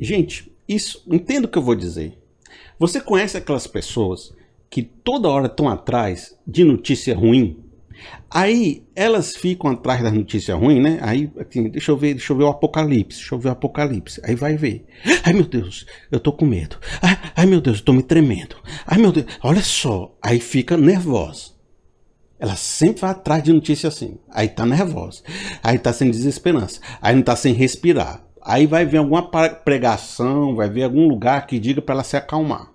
Gente, isso, entenda o que eu vou dizer. Você conhece aquelas pessoas que toda hora estão atrás de notícia ruim? Aí elas ficam atrás das notícias ruins, né? Aí, assim, deixa eu ver, deixa eu ver o apocalipse, deixa eu ver o apocalipse. Aí vai ver. Ai meu Deus, eu tô com medo. Ai, ai meu Deus, eu tô me tremendo. Ai meu Deus, olha só. Aí fica nervosa. Ela sempre vai atrás de notícia assim. Aí tá nervosa. Aí tá sem desesperança. Aí não tá sem respirar. Aí vai ver alguma pregação, vai ver algum lugar que diga para ela se acalmar.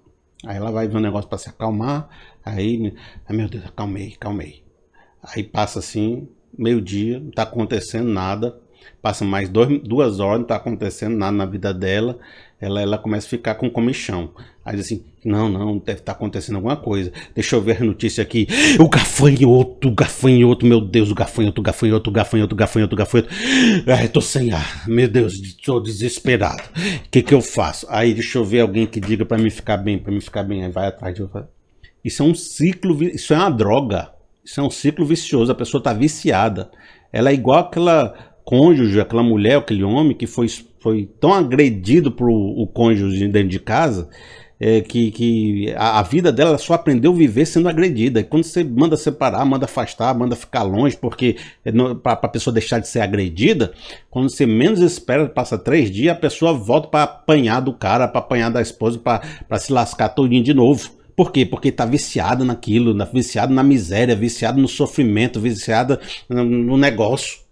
Aí ela vai ver um negócio para se acalmar. Aí, ai meu Deus, acalmei, acalmei. Aí passa assim, meio-dia, não está acontecendo nada. Passa mais dois, duas horas, não está acontecendo nada na vida dela. Ela, ela começa a ficar com comichão. Aí diz assim: não, não, deve estar tá acontecendo alguma coisa. Deixa eu ver a notícia aqui. O gafanhoto, o gafanhoto, meu Deus, o gafanhoto, o gafanhoto, o gafanhoto, o gafanhoto, o gafanhoto. Ai, tô sem ar. Meu Deus, tô desesperado. O que que eu faço? Aí deixa eu ver alguém que diga para mim ficar bem, para mim ficar bem. Aí vai atrás de. Isso é um ciclo, isso é uma droga. Isso é um ciclo vicioso, a pessoa está viciada. Ela é igual aquela cônjuge, aquela mulher, aquele homem que foi, foi tão agredido por o cônjuge dentro de casa, é, que, que a, a, vida dela só aprendeu a viver sendo agredida. E quando você manda separar, manda afastar, manda ficar longe, porque é para a pessoa deixar de ser agredida, quando você menos espera, passa três dias, a pessoa volta para apanhar do cara, para apanhar da esposa, para se lascar todinho de novo. Por quê? Porque está viciada naquilo, viciada na miséria, viciada no sofrimento, viciada no negócio.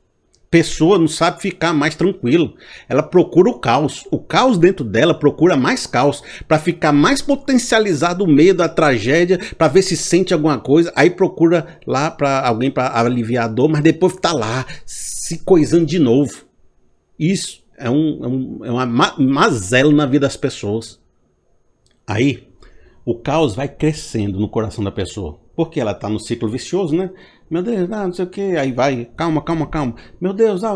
Pessoa não sabe ficar mais tranquilo. Ela procura o caos. O caos dentro dela procura mais caos para ficar mais potencializado o medo, a tragédia, para ver se sente alguma coisa. Aí procura lá para alguém para aliviar a dor, mas depois está lá se coisando de novo. Isso é, um, é, um, é uma mazela na vida das pessoas. Aí o caos vai crescendo no coração da pessoa. Porque ela está no ciclo vicioso, né? Meu Deus, ah, não sei o que, aí vai, calma, calma, calma. Meu Deus, ah,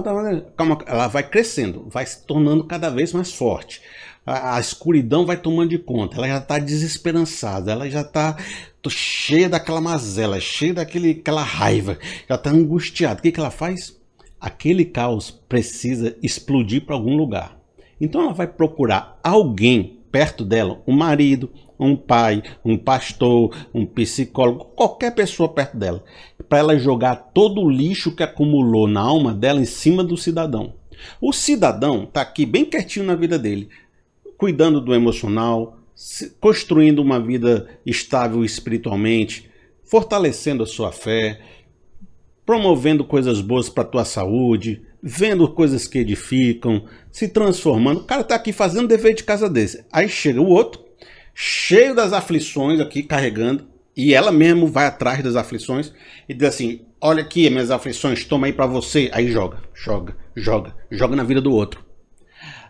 calma, ela vai crescendo, vai se tornando cada vez mais forte. A, a escuridão vai tomando de conta, ela já está desesperançada, ela já está cheia daquela mazela, cheia daquela raiva, já está angustiada. O que, que ela faz? Aquele caos precisa explodir para algum lugar. Então ela vai procurar alguém perto dela, um marido, um pai, um pastor, um psicólogo, qualquer pessoa perto dela, para ela jogar todo o lixo que acumulou na alma dela em cima do cidadão. O cidadão está aqui bem quietinho na vida dele, cuidando do emocional, construindo uma vida estável espiritualmente, fortalecendo a sua fé, promovendo coisas boas para a tua saúde, vendo coisas que edificam, se transformando. O cara está aqui fazendo dever de casa desse. Aí chega o outro, cheio das aflições aqui, carregando, e ela mesmo vai atrás das aflições e diz assim: Olha aqui minhas aflições, toma aí para você. Aí joga, joga, joga, joga na vida do outro.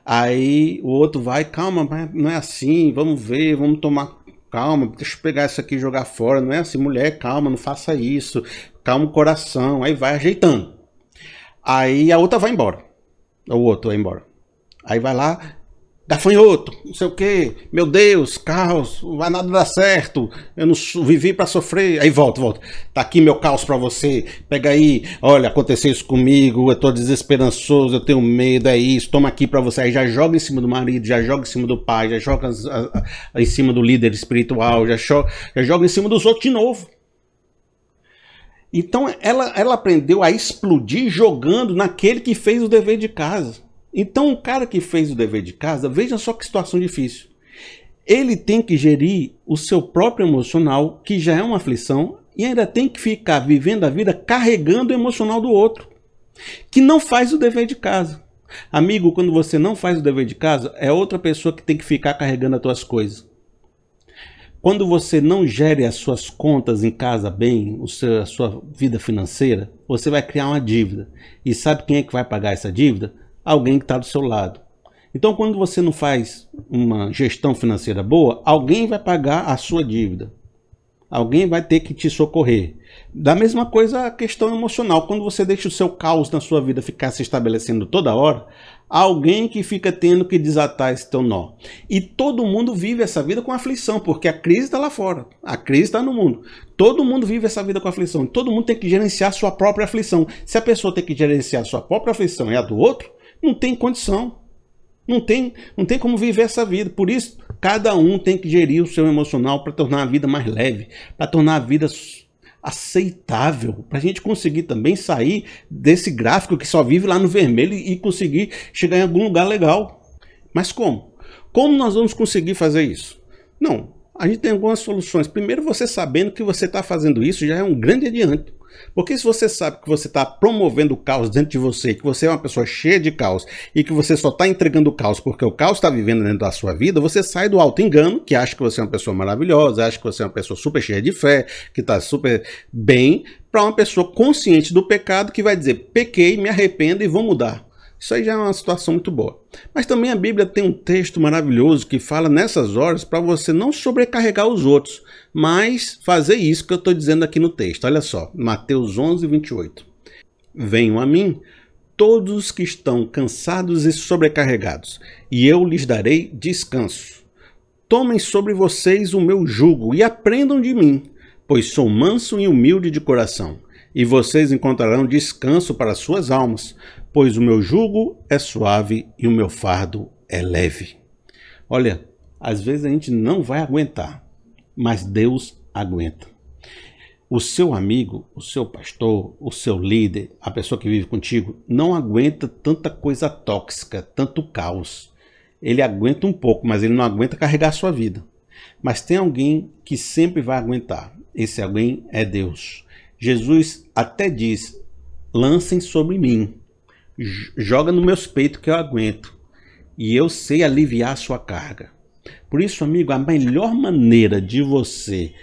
Aí o outro vai, calma, mas não é assim, vamos ver, vamos tomar calma, deixa eu pegar isso aqui e jogar fora. Não é assim, mulher, calma, não faça isso, calma o coração. Aí vai ajeitando. Aí a outra vai embora. O outro vai embora. Aí vai lá, gafanhoto, não sei o que, meu Deus, caos, não vai nada dar certo, eu não vivi para sofrer. Aí volta, volta. Tá aqui meu caos para você. Pega aí, olha, aconteceu isso comigo, eu tô desesperançoso, eu tenho medo, é isso, toma aqui para você. Aí já joga em cima do marido, já joga em cima do pai, já joga em cima do líder espiritual, já, já joga em cima dos outros de novo. Então ela, ela aprendeu a explodir jogando naquele que fez o dever de casa. Então, o cara que fez o dever de casa, veja só que situação difícil. Ele tem que gerir o seu próprio emocional, que já é uma aflição, e ainda tem que ficar vivendo a vida carregando o emocional do outro, que não faz o dever de casa. Amigo, quando você não faz o dever de casa, é outra pessoa que tem que ficar carregando as tuas coisas. Quando você não gere as suas contas em casa bem, a sua vida financeira, você vai criar uma dívida. E sabe quem é que vai pagar essa dívida? Alguém que está do seu lado. Então, quando você não faz uma gestão financeira boa, alguém vai pagar a sua dívida. Alguém vai ter que te socorrer. Da mesma coisa a questão emocional. Quando você deixa o seu caos na sua vida ficar se estabelecendo toda hora, alguém que fica tendo que desatar esse teu nó. E todo mundo vive essa vida com aflição, porque a crise está lá fora. A crise está no mundo. Todo mundo vive essa vida com aflição. Todo mundo tem que gerenciar sua própria aflição. Se a pessoa tem que gerenciar sua própria aflição e a do outro, não tem condição. Não tem, não tem como viver essa vida. Por isso, cada um tem que gerir o seu emocional para tornar a vida mais leve, para tornar a vida aceitável, para a gente conseguir também sair desse gráfico que só vive lá no vermelho e conseguir chegar em algum lugar legal. Mas como? Como nós vamos conseguir fazer isso? Não, a gente tem algumas soluções. Primeiro, você sabendo que você está fazendo isso já é um grande adianto. Porque se você sabe que você está promovendo o caos dentro de você, que você é uma pessoa cheia de caos e que você só está entregando o caos porque o caos está vivendo dentro da sua vida, você sai do alto engano, que acha que você é uma pessoa maravilhosa, acha que você é uma pessoa super cheia de fé, que está super bem, para uma pessoa consciente do pecado que vai dizer: pequei, me arrependo e vou mudar. Isso aí já é uma situação muito boa. Mas também a Bíblia tem um texto maravilhoso que fala nessas horas para você não sobrecarregar os outros, mas fazer isso que eu estou dizendo aqui no texto. Olha só, Mateus 11, 28. Venham a mim todos os que estão cansados e sobrecarregados, e eu lhes darei descanso. Tomem sobre vocês o meu jugo e aprendam de mim, pois sou manso e humilde de coração, e vocês encontrarão descanso para suas almas, pois o meu jugo é suave e o meu fardo é leve. Olha, às vezes a gente não vai aguentar, mas Deus aguenta. O seu amigo, o seu pastor, o seu líder, a pessoa que vive contigo, não aguenta tanta coisa tóxica, tanto caos. Ele aguenta um pouco, mas ele não aguenta carregar a sua vida. Mas tem alguém que sempre vai aguentar. Esse alguém é Deus. Jesus até diz: lancem sobre mim joga no meus peitos que eu aguento. E eu sei aliviar a sua carga. Por isso, amigo, a melhor maneira de você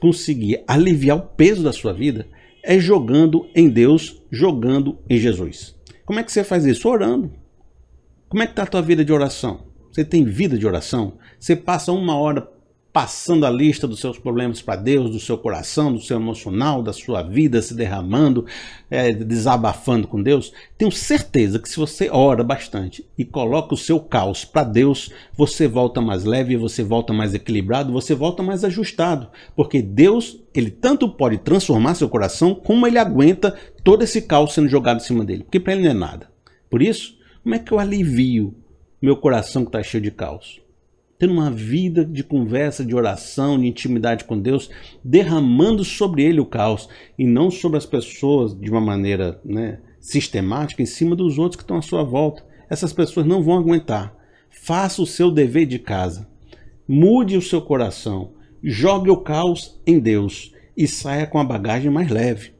conseguir aliviar o peso da sua vida é jogando em Deus, jogando em Jesus. Como é que você faz isso? Orando. Como é que está a tua vida de oração? Você tem vida de oração? Você passa uma hora passando a lista dos seus problemas para Deus, do seu coração, do seu emocional, da sua vida, se derramando, é, desabafando com Deus, tenho certeza que se você ora bastante e coloca o seu caos para Deus, você volta mais leve, você volta mais equilibrado, você volta mais ajustado, porque Deus, ele tanto pode transformar seu coração, como ele aguenta todo esse caos sendo jogado em cima dele, porque para ele não é nada. Por isso, como é que eu alivio meu coração que está cheio de caos? Tendo uma vida de conversa, de oração, de intimidade com Deus, derramando sobre ele o caos e não sobre as pessoas de uma maneira né, sistemática em cima dos outros que estão à sua volta. Essas pessoas não vão aguentar. Faça o seu dever de casa. Mude o seu coração. Jogue o caos em Deus e saia com a bagagem mais leve.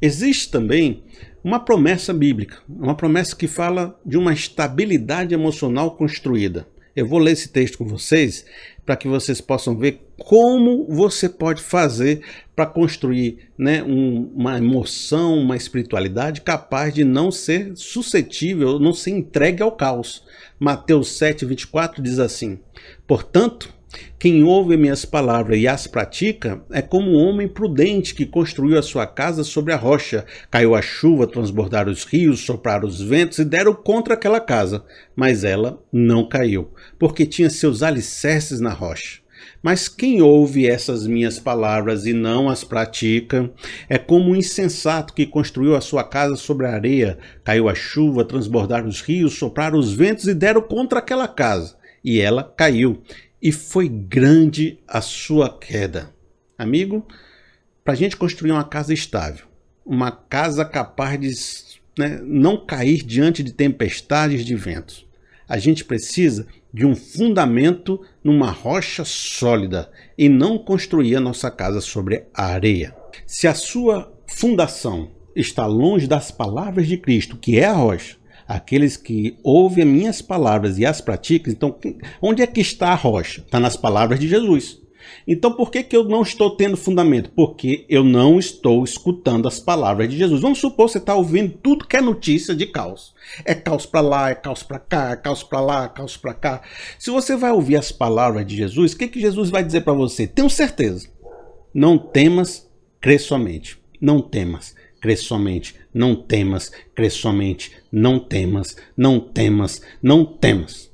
Existe também uma promessa bíblica, uma promessa que fala de uma estabilidade emocional construída. Eu vou ler esse texto com vocês para que vocês possam ver como você pode fazer para construir né, um, uma emoção, uma espiritualidade capaz de não ser suscetível, não ser entregue ao caos. Mateus 7, 24 diz assim: Portanto, quem ouve minhas palavras e as pratica é como um homem prudente que construiu a sua casa sobre a rocha. Caiu a chuva, transbordaram os rios, sopraram os ventos e deram contra aquela casa. Mas ela não caiu, porque tinha seus alicerces na rocha. Mas quem ouve essas minhas palavras e não as pratica é como um insensato que construiu a sua casa sobre a areia. Caiu a chuva, transbordaram os rios, sopraram os ventos e deram contra aquela casa. E ela caiu e foi grande a sua queda. Amigo, para a gente construir uma casa estável, uma casa capaz de né, não cair diante de tempestades de ventos, a gente precisa de um fundamento numa rocha sólida e não construir a nossa casa sobre a areia. Se a sua fundação está longe das palavras de Cristo, que é a rocha, aqueles que ouvem as minhas palavras e as praticam, então onde é que está a rocha? Está nas palavras de Jesus. Então por que, que eu não estou tendo fundamento? Porque eu não estou escutando as palavras de Jesus. Vamos supor que você está ouvindo tudo que é notícia de caos. É caos para lá, é caos para cá, é caos para lá, é caos para cá. Se você vai ouvir as palavras de Jesus, o que, que Jesus vai dizer para você? Tenho certeza. Não temas, crê somente. Não temas crê somente, não temas, crê somente, não temas, não temas, não temas.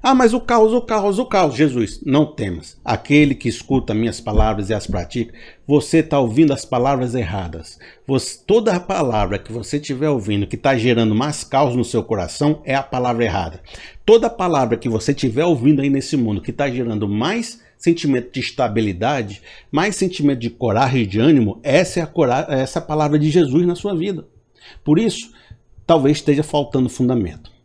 Ah, mas o caos, o caos, o caos. Jesus, não temas. Aquele que escuta minhas palavras e as pratica, você está ouvindo as palavras erradas. Você, toda a palavra que você estiver ouvindo que está gerando mais caos no seu coração é a palavra errada. Toda palavra que você estiver ouvindo aí nesse mundo que está gerando mais sentimento de estabilidade, mais sentimento de coragem e de ânimo, essa é a, coragem, essa é a palavra de Jesus na sua vida. Por isso, talvez esteja faltando fundamento.